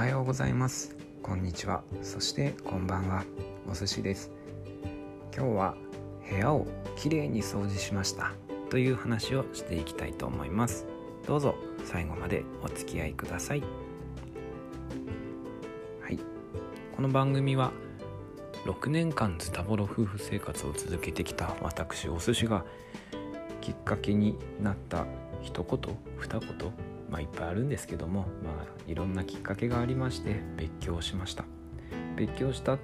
はようございます。こんにちは。そしてこんばんは。お寿司です。今日は部屋をきれいに掃除しました。という話をしていきたいと思います。どうぞ最後までお付き合いください。はい。この番組は6年間ズタボロ夫婦生活を続けてきた私お寿司がきっかけになった一言二言まあいっぱいあるんですけどもまあいろんなきっかけがありまして別居をしました。別居した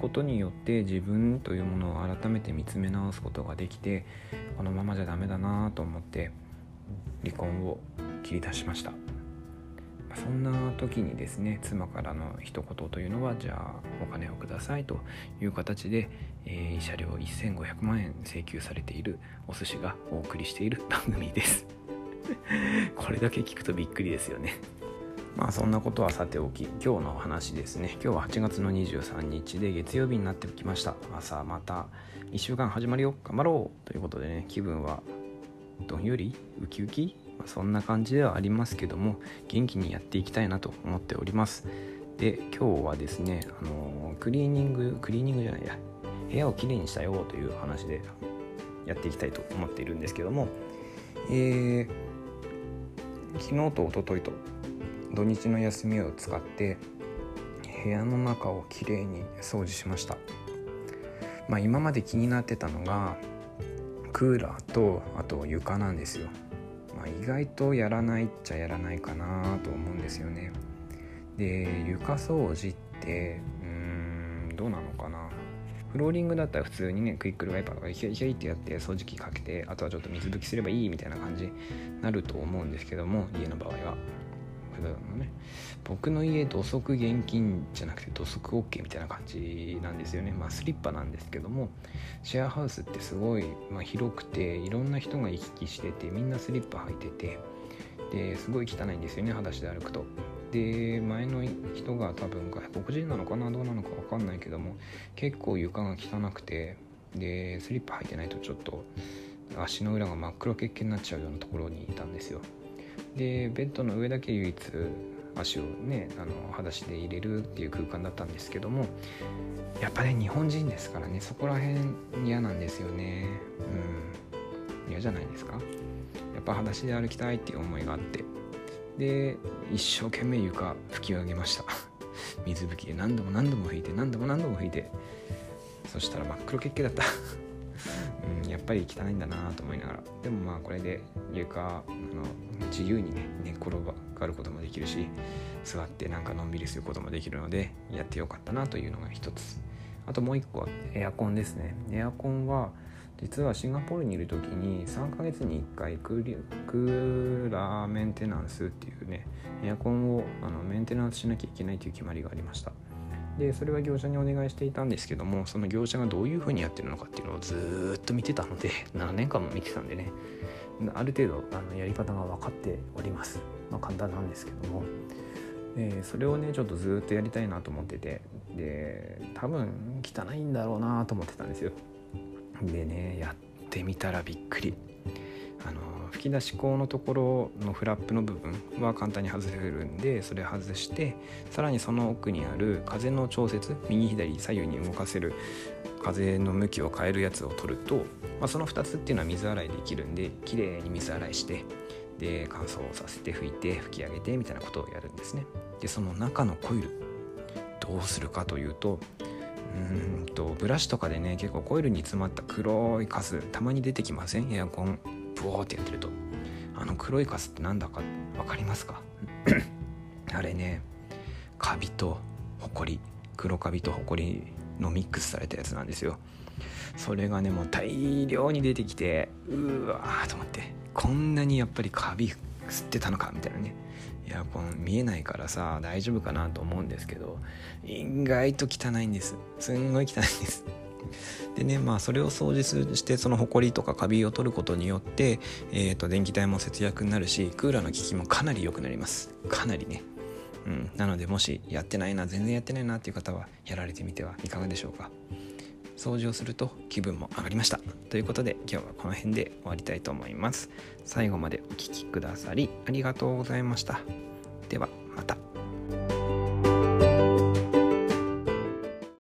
ことによって自分というものを改めて見つめ直すことができてこのままじゃダメだなと思って離婚を切り出しました。そんな時にですね妻からの一言というのはじゃあお金をくださいという形で、えー、慰謝料1500万円請求されているお寿司がお送りしている番組です。これだけ聞くとびっくりですよね。まあそんなことはさておき今日の話ですね。今日は8月の23日で月曜日になってきました。朝また1週間始まるよ。頑張ろうということでね気分はどんよりウキウキ？まあそんな感じではありますけども元気にやっていきたいなと思っております。で今日はですねあのクリーニングクリーニングじゃないや。部屋をきれいにしたよという話でやっていきたいと思っているんですけども。えー、昨日と一昨日と土日の休みを使って部屋の中をきれいに掃除しました。まあ今まで気になってたのがクーラーとあと床なんですよ。まあ、意外とやらないっちゃやらないかなと思うんですよね。で床掃除ってうーんどうなのかな。フローリングだったら普通にねクイックルワイパーとかヒャヒャってやって掃除機かけてあとはちょっと水拭きすればいいみたいな感じになると思うんですけども家の場合は。のね。僕の家土足現金じゃなくて土足 OK みたいな感じなんですよね。まあスリッパなんですけどもシェアハウスってすごい、まあ、広くていろんな人が行き来しててみんなスリッパ履いててですごい汚いんですよね裸足で歩くと。で前の人が多分外国人なのかなどうなのか分かんないけども結構床が汚くてでスリッパ履いてないとちょっと足の裏が真っ黒けっけになっちゃうようなところにいたんですよ。でベッドの上だけ唯一足をねあの裸足で入れるっていう空間だったんですけどもやっぱね日本人ですからねそこら辺嫌なんですよね。うん。嫌じゃないですか。やっぱ裸足で歩きたいっていう思いがあって。で一生懸命床拭き上げました。水拭きで何度も何度も拭いて何度も何度も拭いて。そしたら真っ黒けっけだった。うん、やっぱり汚いんだなと思いながら。でもまあこれで床あの自由にね寝転がることもできるし座ってなんかのんびりすることもできるのでやってよかったなというのが一つ。あともう一個はエアコンですね。エアコンは実はシンガポールにいる時に3ヶ月に1回クーラーメンテナンスっていうねエアコンをあのメンテナンスしなきゃいけないという決まりがありました。でそれは業者にお願いしていたんですけどもその業者がどういうふうにやってるのかっていうのをずっと見てたので 7年間も見てたんでねある程度あのやり方が分かっております、まあ、簡単なんですけども、えー、それをねちょっとずっとやりたいなと思っててで多分汚いんだろうなと思ってたんですよ。でねやってみたらびっくり。あの吹き出し口のところのフラップの部分は簡単に外せるんでそれ外してさらにその奥にある風の調節右左左右に動かせる風の向きを変えるやつを取ると、まあ、その2つっていうのは水洗いできるんで綺麗に水洗いしてで乾燥させて拭いて拭き上げてみたいなことをやるんですね。でその中のコイルどうするかというとうん。とブラシとかでね結構コイルに詰まった黒いカスたまに出てきません？エアコン。ブオーってやってると。あの黒いカスって何だか分かりますか？あれねカビとホコリ黒カビとホコリのミックスされたやつなんですよ。それがねもう大量に出てきてうわーと思って。こんなにやっぱりカビ吸ってたのかみたいなね。エアコン見えないからさ大丈夫かなと思うんですけど意外と汚いんです。すんごい汚いんです。でねまあそれを掃除してそのホコリとかカビを取ることによって、えーと、電気代も節約になるしクーラーの効きもかなり良くなります。かなりね。うん、なのでもしやってないな全然やってないなっていう方はやられてみてはいかがでしょうか。掃除をすると気分も上がりました。ということで今日はこの辺で終わりたいと思います。最後までお聴きくださりありがとうございました。ではまた。